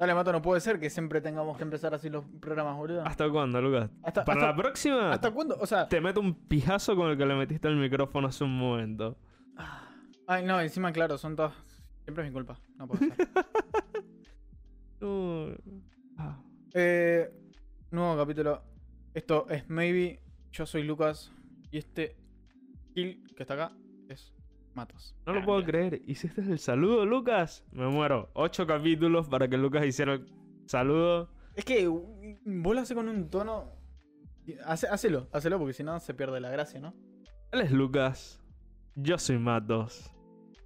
Dale, Mato, no puede ser que siempre tengamos que empezar así los programas, boludo. ¿Hasta cuándo, Lucas? Hasta- Para hasta- la próxima, ¿Hasta cuándo? O sea, te meto un pijazo con el que le metiste el micrófono hace un momento. ay, no, encima, claro, son todos. Siempre es mi culpa. No puede ser. No. Ah. eh, nuevo capítulo. Esto es Maybe. Yo soy Lucas. Y este Kill que está acá es Matos. No lo puedo creer. ¿Hiciste el saludo, Lucas? Me muero. Ocho capítulos para que Lucas hiciera el saludo. Es que uh, vos lo haces con un tono. Hace, hacelo, hacelo porque si no se pierde la gracia, ¿no? Él es Lucas. Yo soy Matos.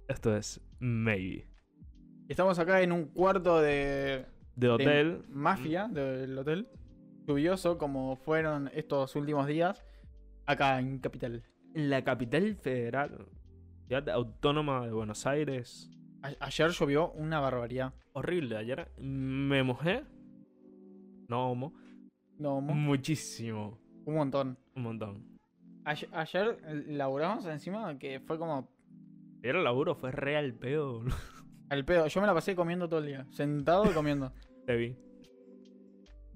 Esto es Maybe. Estamos acá en un cuarto de, De de hotel. mafia del hotel. Lluvioso como fueron estos últimos días. Acá en Capital. En la capital federal. Ciudad autónoma de Buenos Aires. A- ayer llovió una barbaridad. Horrible. Ayer me mojé. No homo. No, Mm. mo- Muchísimo. un montón. Un montón. Ayer, ayer laburamos encima que fue como Era el laburo, fue real pedo. boludo. al pedo. Yo me la pasé comiendo todo el día. Sentado y comiendo. Te vi.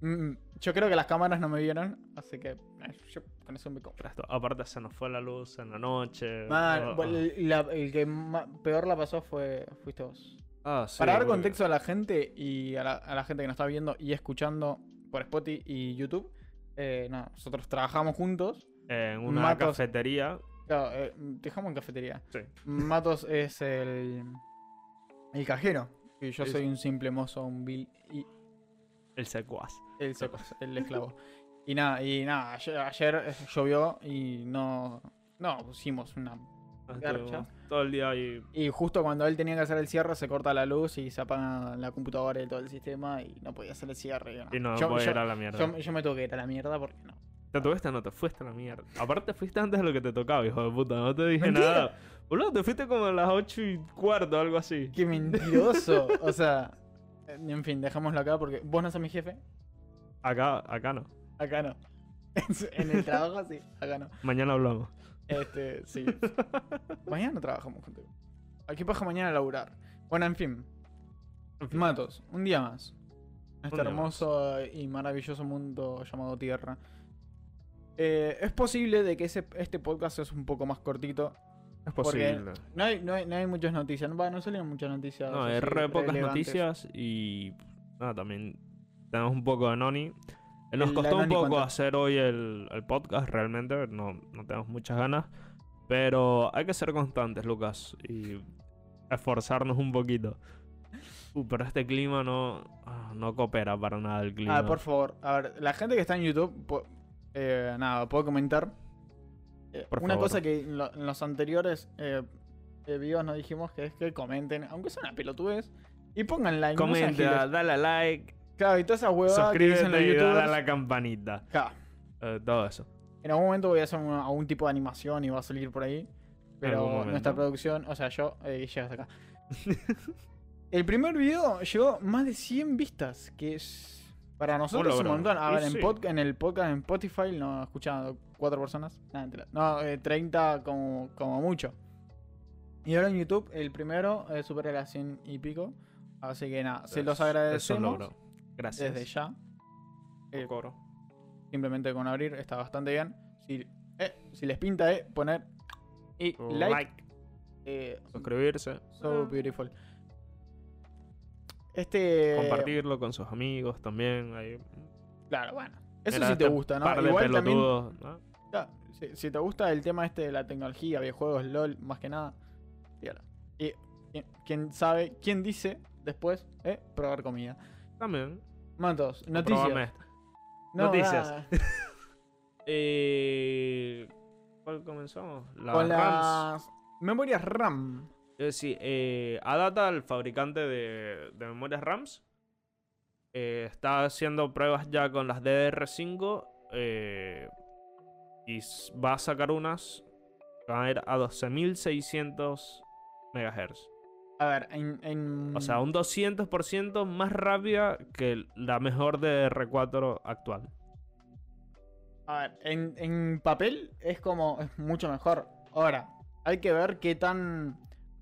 Mm, yo creo que las cámaras no me vieron. Así que eh, yo con eso me compro. Aparte se nos fue la luz en la noche. Man, Ah, el, la- el que peor la pasó fue fuiste vos. ah, sí, Para dar contexto a la gente y a la, a la gente que nos está viendo y escuchando por Spotify y YouTube, eh, nosotros trabajamos juntos. En una Matos- cafetería. Claro, eh, dejamos en cafetería. Sí. Matos es el, el cajero. Y yo Sí, soy sí. un simple mozo, un vil y El secuaz. El, secuaz, el esclavo. Y nada, y nada, ayer, eh, llovió y no, no pusimos una Garcha. Estuvimos Todo el día ahí. Y justo cuando él tenía que hacer el cierre, se corta la luz y se apaga la computadora y todo el sistema y no podía hacer el cierre. y Y no, yo, puede yo- ir a la mierda. yo- yo me tuve que ir a la mierda porque no. ¿Te tuviste no te fuiste a la mierda? Aparte fuiste antes de lo que te tocaba, hijo de puta. No te dije Mentira. nada. Boludo, te fuiste como a las 8 y cuarto, algo así. ¡Qué mentiroso! o sea, en fin, dejámoslo acá porque vos no sos mi jefe. Acá, acá no. Acá no. En el trabajo sí, acá no. Mañana hablamos. Este, sí. mañana no trabajamos contigo. Aquí pasa mañana a laburar. Bueno, en fin. Matos, un día más. Este día hermoso y maravilloso mundo llamado Tierra. Eh, es posible de que ese, este podcast es un poco más cortito. Es posible. no hay, no hay, no hay muchas noticias. Va, no salieron muchas noticias. No, hay así re pocas relevantes. noticias y nada, también tenemos un poco de Noni. Eh, Nos costó un poco cuenta. hacer hoy el, el podcast, realmente, no, no tenemos muchas ganas, pero hay que ser constantes, Lucas, y esforzarnos un poquito. Uh, pero este clima no, ah, no coopera para nada el clima. Ah, por favor. A ver, la gente que está en YouTube, eh, nada, puedo comentar. Eh, una favor. cosa que en, lo- en los anteriores eh, videos nos dijimos que es que comenten, aunque sea una pelotudez, y pongan like. Comenta, dale like, Claro, y todas esas huevadas que dicen los suscríbete y dale a la campanita. Claro, Eh, todo eso. en algún momento voy a hacer algún tipo de animación y va a salir por ahí. Pero nuestra producción, o sea, yo, eh, hasta acá. El primer video llegó más de 100 vistas, que es para nosotros un montón. A ver, en, sí. pod- en el podcast en Spotify no escuchan cuatro personas. No, eh, 30 como, como mucho. Y ahora en YouTube, el primero eh, supera las 100 y pico. Así que nada, se los Es- es un agradecemos logro. Gracias. desde ya. Eh, Coro. simplemente con abrir está bastante bien. Si, eh, si les pinta, eh, poner y like. like. eh, suscribirse, So beautiful. Este. compartirlo con sus amigos también. Ahí. Claro, bueno. Eso Mira, sí te este gusta, ¿no? Par de Igual también. pelotudos, ¿no? ya, si, si te gusta el tema este de la tecnología, videojuegos, LOL, más que nada. fíjalo. Y ¿quién- quién sabe, quién dice después, eh, probar comida. También. Mantos, Probame noticias. esta. No, noticias. Eh, ¿Cuál comenzamos? La Con RAMs. las memorias RAM. Eh, sí, eh, Adata, el fabricante de, de memorias RAMs, eh, está haciendo pruebas ya con las DDR5 eh, y va a sacar unas que van a ir a 12.600 MHz. A ver, en. en- O sea, un 200% más rápida que la mejor DDR4 actual. A ver, en, en papel es como. Es mucho mejor. Ahora, hay que ver qué tan.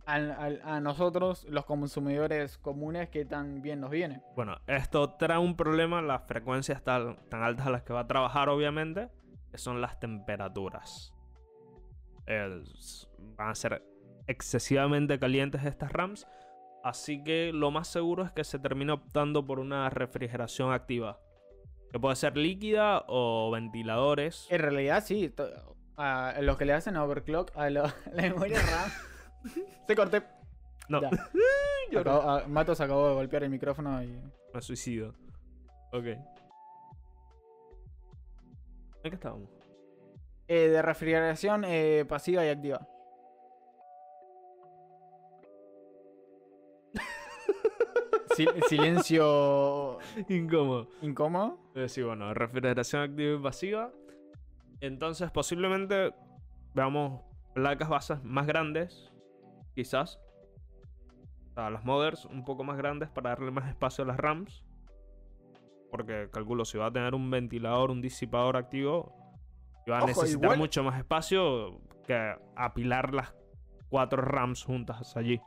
al- a nosotros, los consumidores comunes, qué tan bien nos viene. Bueno, esto trae un problema, las frecuencias tan, tan altas a las que va a trabajar, obviamente, que son las temperaturas. Es- van a ser excesivamente calientes estas RAMs, así que lo más seguro es que se termine optando por una refrigeración activa, que puede ser líquida o ventiladores. En realidad, sí. A los que le hacen overclock a lo- la memoria RAM. Se corté. No, Ya. Lloro. Acabó- a- Matos acabó de golpear el micrófono y. me suicido. Ok. ¿En qué estábamos? Eh, de refrigeración eh, pasiva y activa. Si- silencio Incómodo. incómodo. Sí, bueno, refrigeración activa y pasiva. Entonces, posiblemente veamos placas bases más grandes, quizás. O sea, las mothers un poco más grandes para darle más espacio a las RAMs. Porque calculo, si va a tener un ventilador, un disipador activo, y va a Ojo, necesitar igual- mucho más espacio que apilar las cuatro RAMs juntas allí.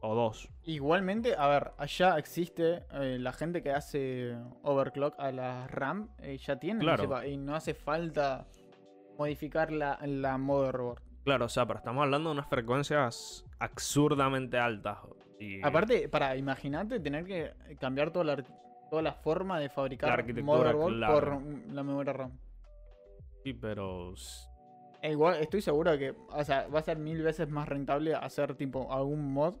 O dos. Igualmente, a ver, allá existe eh, la gente que hace overclock a la RAM, eh, ya tiene Claro. sepa, y no hace falta modificar la, la motherboard. Claro, o sea, pero estamos hablando de unas frecuencias absurdamente altas. Y... Aparte, para, imagínate tener que cambiar toda la, toda la forma de La fabricar arquitectura, motherboard claro. por la memoria RAM. Sí, pero. E igual, estoy seguro que, o sea, va a ser mil veces más rentable hacer tipo algún mod.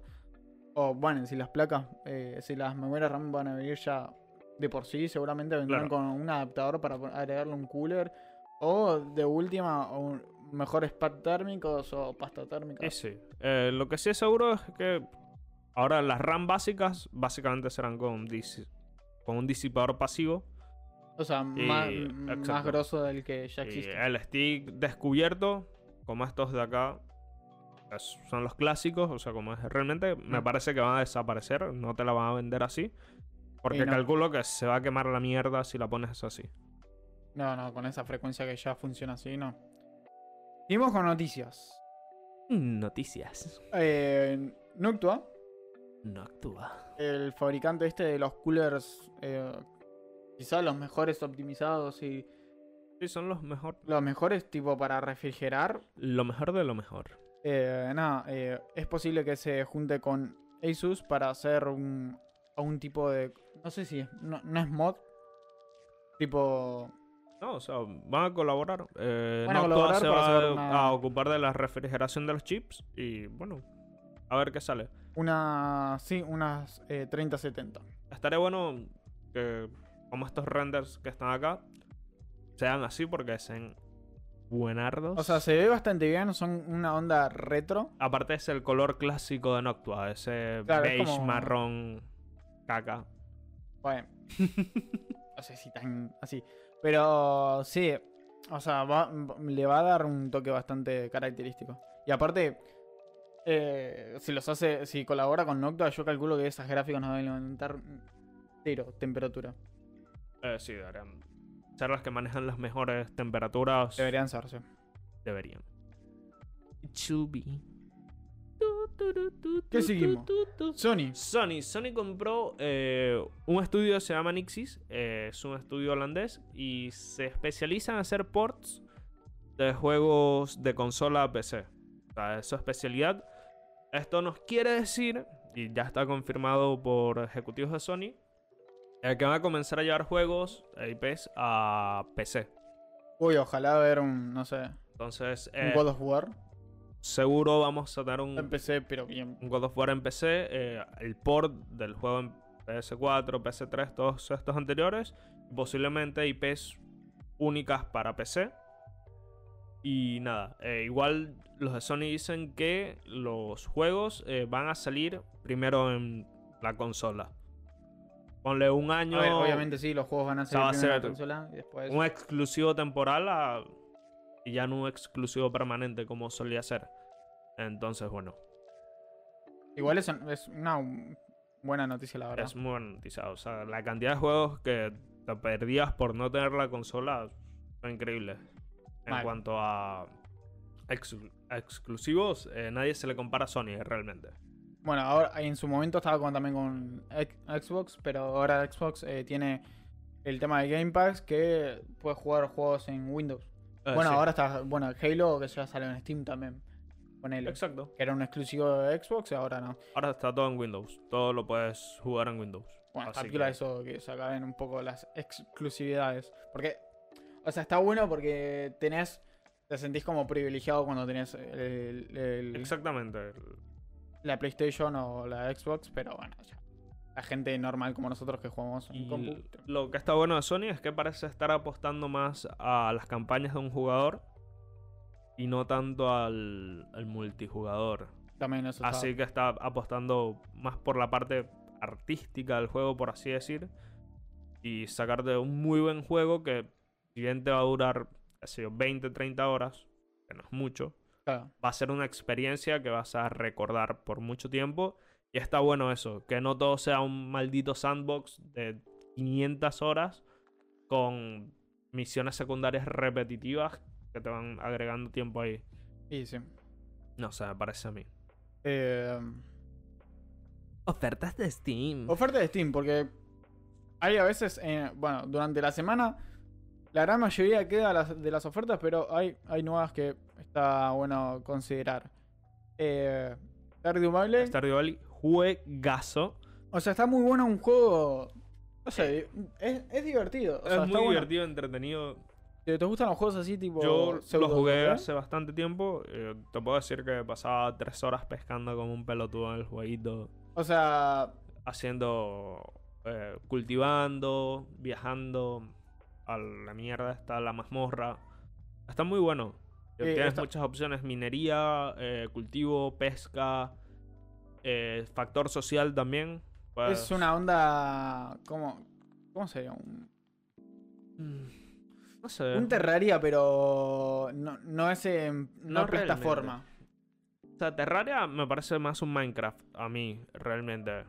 O bueno, si las placas, eh, si las memorias RAM van a venir ya de por sí, seguramente vendrán Claro. con un adaptador para agregarle un cooler. O de última, un- mejores pads térmicos o pasta térmica. sí. Eh, lo que sí es seguro es que. Ahora las RAM básicas, básicamente serán con, disi- con un disipador pasivo. O sea, Y- más, más grosso del que ya Y existe. el stick descubierto, como estos de acá, son los clásicos. O sea, como es realmente, me Mm. parece que van a desaparecer. No te la van a vender así. Porque no. calculo que se va a quemar la mierda si la pones así. No, no, con esa frecuencia que ya funciona así, no. Seguimos con noticias. Noticias. Eh, Noctua, No actúa. el fabricante este de los coolers, eh, quizás los mejores optimizados y Sí, son los mejor. los mejores tipo para refrigerar. Lo mejor de lo mejor. Eh, nada, eh, es posible que se junte con Asus para hacer un, un tipo de... No sé si es, no, no es mod. Tipo... No, o sea, van a colaborar. Eh, Van a Noctua colaborar se va una- a ocupar de la refrigeración de los chips y bueno, a ver qué sale. Una... Sí, unas eh, 3070. Estaría bueno que como estos renders que están acá sean así porque sean buenardos. O sea, se ve bastante bien, son una onda retro. Aparte es el color clásico de Noctua, ese Claro, es beige como- marrón caca. Bueno, no sé si tan así. Pero sí, o sea, va- le va a dar un toque bastante característico. Y aparte, eh, si los hace, si colabora con Noctua, yo calculo que esas gráficas nos deben levantar cero temperatura. Eh, sí, deberían ser las que manejan las mejores temperaturas. Deberían serse. Deberían. Chubby. ¿Qué seguimos? Sony. Sony. Sony compró eh, un estudio que se llama Nixis. eh, es un estudio holandés. Y se especializa en hacer ports de juegos de consola a PC. O sea, es su especialidad. Esto nos quiere decir, y ya está confirmado por ejecutivos de Sony, eh, que van a comenzar a llevar juegos e IPs a PC. Uy, ojalá ver un, no sé, Entonces, un eh, God of War. seguro vamos a tener un, Empecé, pero bien. un God of War en PC, eh, el port del juego en PS4, PS3, todos estos anteriores, posiblemente IPs únicas para PC. Y nada, eh, igual los de Sony dicen que los juegos van a salir primero en la consola. Ponle un año, A ver, obviamente sí, los juegos van a ser va a primero en la ser consola y después. un exclusivo temporal a- y ya no un exclusivo permanente como solía ser. Entonces, bueno, Igual es, es una buena noticia, la verdad. Es muy buena noticia. O sea, la cantidad de juegos que te perdías por no tener la consola son increíbles. En cuanto a ex- exclusivos, eh, nadie se le compara a Sony realmente. Bueno, ahora en su momento estaba con, también con Xbox, pero ahora Xbox eh, tiene el tema de Game Pass que puedes jugar juegos en Windows. Eh, bueno, sí. ahora está, bueno, Halo que ya salió en Steam también. Con él. Exacto. Que era un exclusivo de Xbox y ahora no. Ahora está todo en Windows. Todo lo puedes jugar en Windows. Bueno, está que- eso que se acaben un poco las exclusividades. Porque, o sea, está bueno porque tenés, te sentís como privilegiado cuando tenés el- el- Exactamente. La PlayStation o la Xbox, pero bueno, ya. La gente normal como nosotros que jugamos en compu. lo que está bueno de Sony es que parece estar apostando más a las campañas de un jugador y no tanto al, al multijugador. También eso Así que está apostando más por la parte artística del juego, por así decir. Y sacarte un muy buen juego que, si bien te va a durar, qué sé yo, 20, 30 horas, que no es mucho, claro. va a ser una experiencia que vas a recordar por mucho tiempo. Y está bueno eso, que no todo sea un maldito sandbox de 500 horas con misiones secundarias repetitivas que te van agregando tiempo ahí. Y sí. No sé, me parece a mí. Eh, Ofertas de Steam. oferta de Steam, porque hay a veces, eh, bueno, durante la semana, la gran mayoría queda las- de las ofertas, pero hay, hay nuevas que está bueno considerar. Eh, Stardew Valley. Stardew Valley, juegazo. O sea, está muy bueno un juego. No sé, es, es divertido. O sea, es está muy bueno. divertido, entretenido. ¿Te, gustan los juegos así, tipo. Yo lo jugué hace bastante tiempo. eh, te puedo decir que pasaba tres horas pescando como un pelotudo en el jueguito. O sea, Haciendo. eh, cultivando, viajando. A la mierda está la mazmorra. Está muy bueno. Eh, Tienes muchas opciones: minería, eh, cultivo, pesca. eh, factor social también. Pues, es una onda. ¿Cómo, cómo sería? Un, mm, No sé. un Terraria, pero. No, no es en. No, No plataforma. O sea, Terraria me parece más un Minecraft a mí, realmente.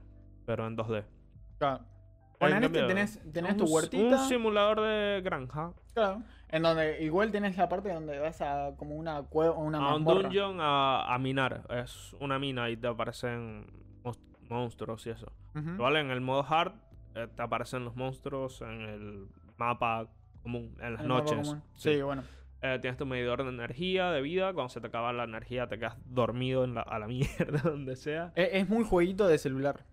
Pero en 2D. Claro. Este cambio, tenés, tenés un tu huertita. Un simulador de granja. claro. En donde igual tenés la parte donde vas a como una cueva o una a un mazmorra. dungeon a, a minar. Es una mina y te aparecen monstruos y eso. Ujú. ¿Vale? En el modo hard eh, te aparecen los monstruos en el mapa común, en las El mapa noches. común. Sí. Sí, bueno. Eh, tienes tu medidor de energía, de vida. Cuando se te acaba la energía te quedas dormido en la- a la mierda, donde sea. Es, es muy jueguito de celular.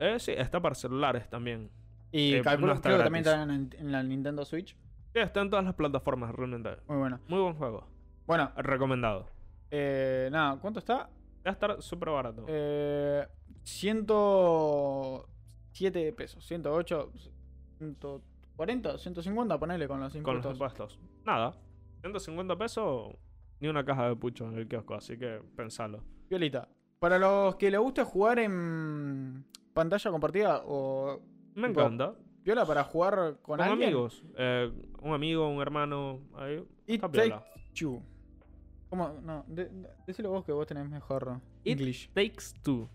Eh, sí, está para celulares también. Y Eh, calculo, no creo que también está en, en la Nintendo Switch. Sí, está en todas las plataformas, realmente. Muy bueno. Muy buen juego. Bueno, Recomendado. eh, nada, ¿cuánto está? Va a estar súper barato. Eh, 107 pesos, 108, 140, 150, ponele con los con impuestos. los impuestos. Nada. 150 pesos, ni una caja de pucho en el kiosco, así que pensalo. Violita. Para los que les guste jugar en pantalla compartida o Me Tipo, encanta. viola para jugar con, Con, alguien. amigos. Eh, un amigo, un hermano. Ahí. It Takes. Two. ¿Cómo? No, de- de- decilo vos que vos tenés mejor It English. Takes two.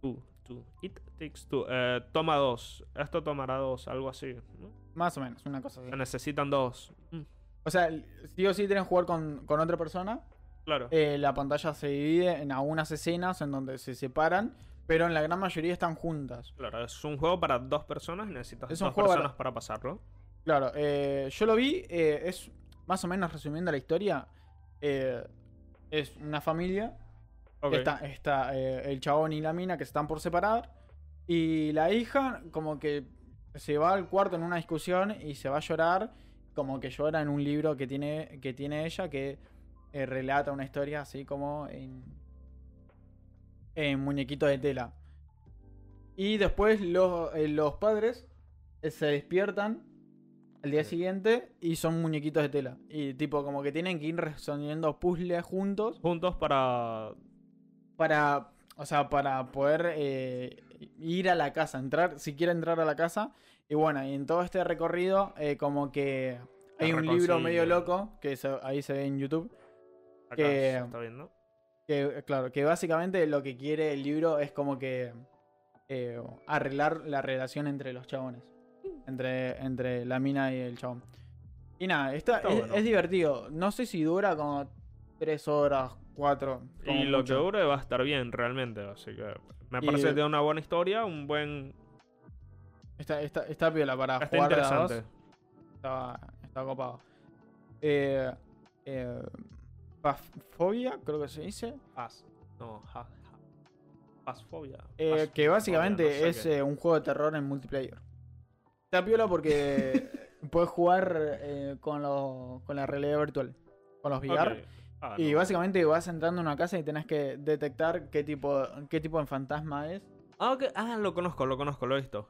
Two, two. It takes two. Eh, toma dos. Esto tomará dos, algo así. ¿no? Más o menos, una cosa así. Se necesitan dos. Mm, O sea, sí o sí tenés que jugar con, con otra persona. claro. Eh, la pantalla se divide en algunas escenas en donde se separan, pero en la gran mayoría están juntas. Claro, es un juego para dos personas y necesitas Es un dos personas para pasarlo. Claro, eh, yo lo vi, eh, es más o menos resumiendo la historia, eh, es una familia, está, está el chabón y la mina que se están por separar, y la hija como que se va al cuarto en una discusión y se va a llorar, como que llora en un libro que tiene, que tiene ella que relata una historia así como en, en muñequito de tela. Y después los, eh, los padres eh, se despiertan al día Sí. siguiente y son muñequitos de tela. Y tipo como que tienen que ir resolviendo puzzles juntos Juntos para. para, o sea, para poder eh, ir a la casa, entrar, si quiere entrar a la casa. Y bueno, y en todo este recorrido, como que hay un libro medio loco, que se- ahí se ve en YouTube, Acá Que- se está viendo. Que claro, que básicamente lo que quiere el libro es como que eh, arreglar la relación entre los chabones. Entre, entre la mina y el chabón. Y nada, está, Está es, bueno. es divertido. No sé si dura como 3 horas, 4. Y lo que dure va a estar bien, realmente. Así que me Y- parece que tiene una buena historia, un buen. Está, está, está piola para Está jugar dos. interesante. Estaba, estaba copado. Eh, eh, Phasphobia, creo que se dice. Paz. No, ja, ja. Pazfobia. Eh, que básicamente no sé es qué. eh, un juego de terror en multiplayer. Está piola porque puedes jugar eh, con, los- con la realidad virtual, con los VR. Ah, Y no. básicamente vas entrando en una casa y tenés que detectar qué tipo, qué tipo de fantasma es. Ah, ok. Ah, lo conozco, lo conozco, lo he visto.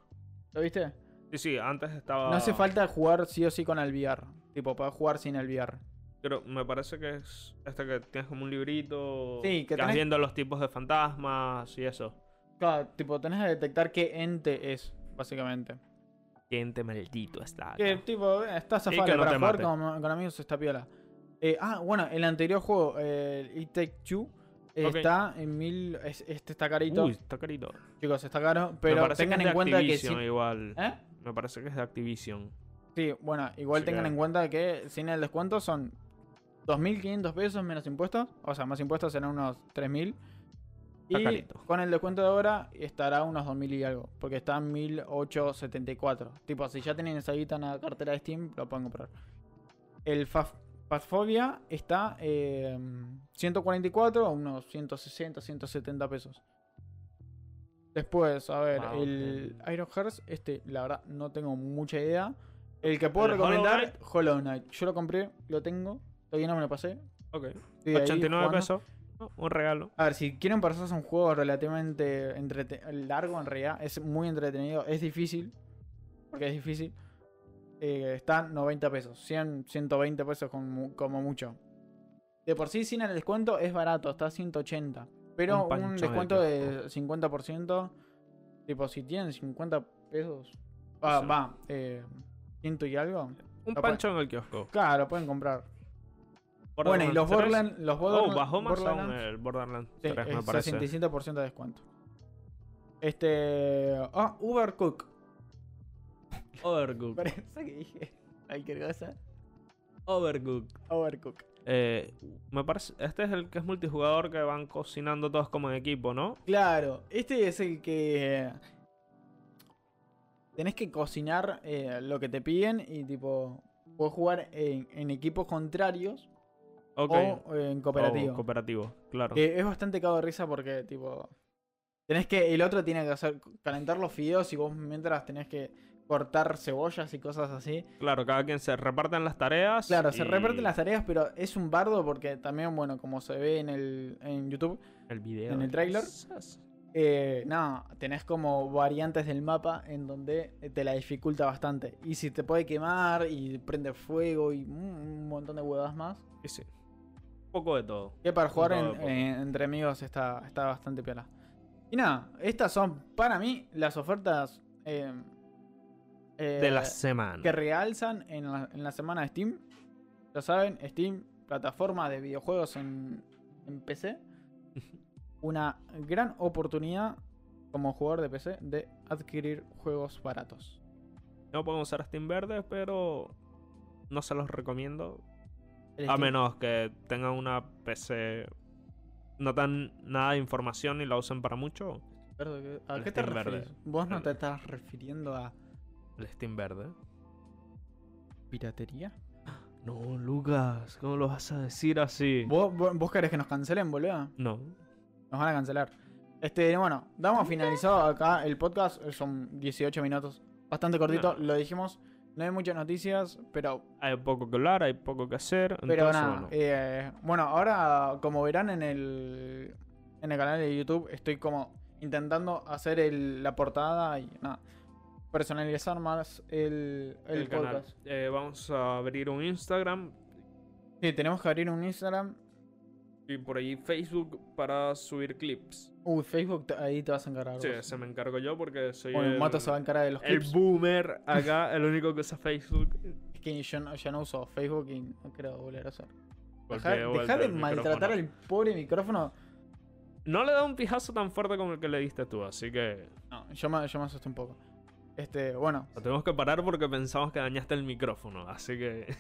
¿Lo viste? Sí, sí, antes estaba. No hace falta jugar sí o sí con el VR. Tipo, puedes jugar sin el VR. Pero me parece que es este que tienes como un librito. Sí, que vas tenés- viendo los tipos de fantasmas y eso. Claro, tipo, tenés que detectar qué ente es, básicamente. Gente maldito está. Que tipo, eh, está que zafable no para jugar con, con amigos, está piola. Eh, ah, bueno, el anterior juego, eh, el It Take Two, eh, está en mil. es- este está carito. Uy, está carito. Chicos, está caro. Pero tengan que en cuenta que. Sin- igual. ¿Eh? Me parece que es de Activision. Sí, bueno, igual tengan que- en cuenta que sin el descuento son 2.500 pesos menos impuestos. O sea, más impuestos serán unos 3.000. Está Y con el descuento de ahora estará unos 2.000 y algo. Porque está en 1.874. Tipo, si ya tienen esa guita en la cartera de Steam, lo pueden comprar. El Phasphobia está eh, 144 a unos 160, 170 pesos. Después, a ver, Wow, el. Iron Hearts, este, la verdad, no tengo mucha idea. El que puedo ¿El Hollow recomendar, Knight? Hollow Knight. Yo lo compré, lo tengo, todavía no me lo pasé. Ok. estoy ahí 89 jugando. pesos. Un regalo. A ver, si quieren pasarse un juego relativamente largo, en realidad, es muy entretenido. Es difícil, porque es difícil. Eh, está 90 pesos, 100, 120 pesos como, como mucho. De por sí, sin el descuento, es barato, está a 180. Pero Un un, panchón de descuento de 50%, tipo, si tienen 50 pesos, ah, Sí. va, eh, ciento y algo, Un pancho en el kiosco. claro, pueden comprar. Bueno, y los Borderlands 3. Borderlands, los Oh, Borderlands, bajó más aún Borderlands- el Borderlands Sí, 3, me es parece. 67% de descuento. Este. Ah, Ubercook. Overcooked. Parece que dije cualquier cosa. Overcooked. Overcook. Eh, me parece. Este es el que es multijugador que van cocinando todos como en equipo, ¿no? Claro, este es el que. Tenés que cocinar eh, lo que te piden y, tipo. Puedes jugar en, en equipos contrarios O en cooperativo. Oh, cooperativo, claro. Que es bastante cago de risa porque, tipo. Tenés que. El otro tiene que hacer. Calentar los fideos y vos mientras tenés que cortar cebollas y cosas así. Claro, cada quien se reparten las tareas. Claro, se reparten las tareas, pero es un bardo porque también, bueno, como se ve en el en YouTube, El video. en el tráiler. Esas. eh, no, tenés como variantes del mapa en donde te la dificulta bastante. Y si te puede quemar y prende fuego y un, montón de huevas más. Poco de todo. Que para jugar en- entre amigos está, está bastante piola. Y nada, estas son para mí las ofertas eh, eh, De la semana. que realzan en la, en la semana de Steam. Ya saben, Steam, plataforma de videojuegos en, en PC. Una gran oportunidad como jugador de PC de adquirir juegos baratos. No puedo usar Steam Verde, pero no se los recomiendo. A menos que tengan una PC. No tan nada de información y la usen para mucho. Verde, ¿qué- ¿A el qué te verde. refieres? Vos no te estás refiriendo a El Steam Verde. piratería. No, Lucas, ¿cómo lo vas a decir así? ¿Vos, vos, vos querés que nos cancelen, boludo? No. Nos van a cancelar. Este, bueno, damos finalizado acá el podcast. Son 18 minutos. Bastante cortito, No. lo dijimos. No hay muchas noticias, pero Hay poco que hablar, hay poco que hacer. Pero nada, bueno. eh, bueno, ahora como verán en el, en el canal de YouTube, estoy como intentando hacer el- la portada y nada, personalizar más el, el, el canal. podcast. Eh, vamos a abrir un Instagram Sí, tenemos que abrir un Instagram. Y por ahí Facebook para subir clips. Uy, Facebook, ahí te vas a encargar. Sí, vos. se me encargo yo porque soy Bueno, el el, Mato se va a encargar de los el clips. boomer acá, el único que usa Facebook. Es que yo no, yo no uso Facebook y no quiero volver a hacer. Porque Deja, de el maltratar al pobre micrófono. No le da un pijazo tan fuerte como el que le diste tú, así que No, yo me, yo me asusté un poco. Este, bueno, lo tenemos que parar porque pensamos que dañaste el micrófono, así que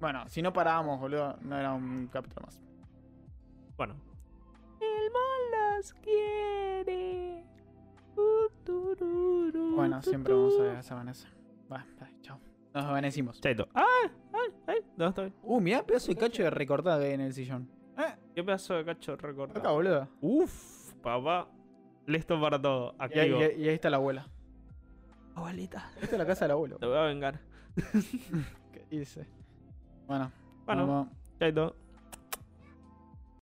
Bueno, si no parábamos, boludo, no era un capítulo más. Bueno. El mal las quiere. Bueno, siempre vamos a ver a esa Vanessa. Va, va, chao. Nos desvanecimos. Chaito. ¡Ay! ¡Ay! ¡Ay! ¿Dónde estoy? Uh, mirá el pedazo de cacho de recortada que hay en el sillón. Eh, ¿Qué pedazo de cacho acá, recortado? boludo. Uf, papá. Listo para todo. Y ahí, y- y ahí está la abuela. Abuelita. Esta es la casa del abuelo. Te voy a vengar. ¿Qué dice? Bueno, Bueno, chaito.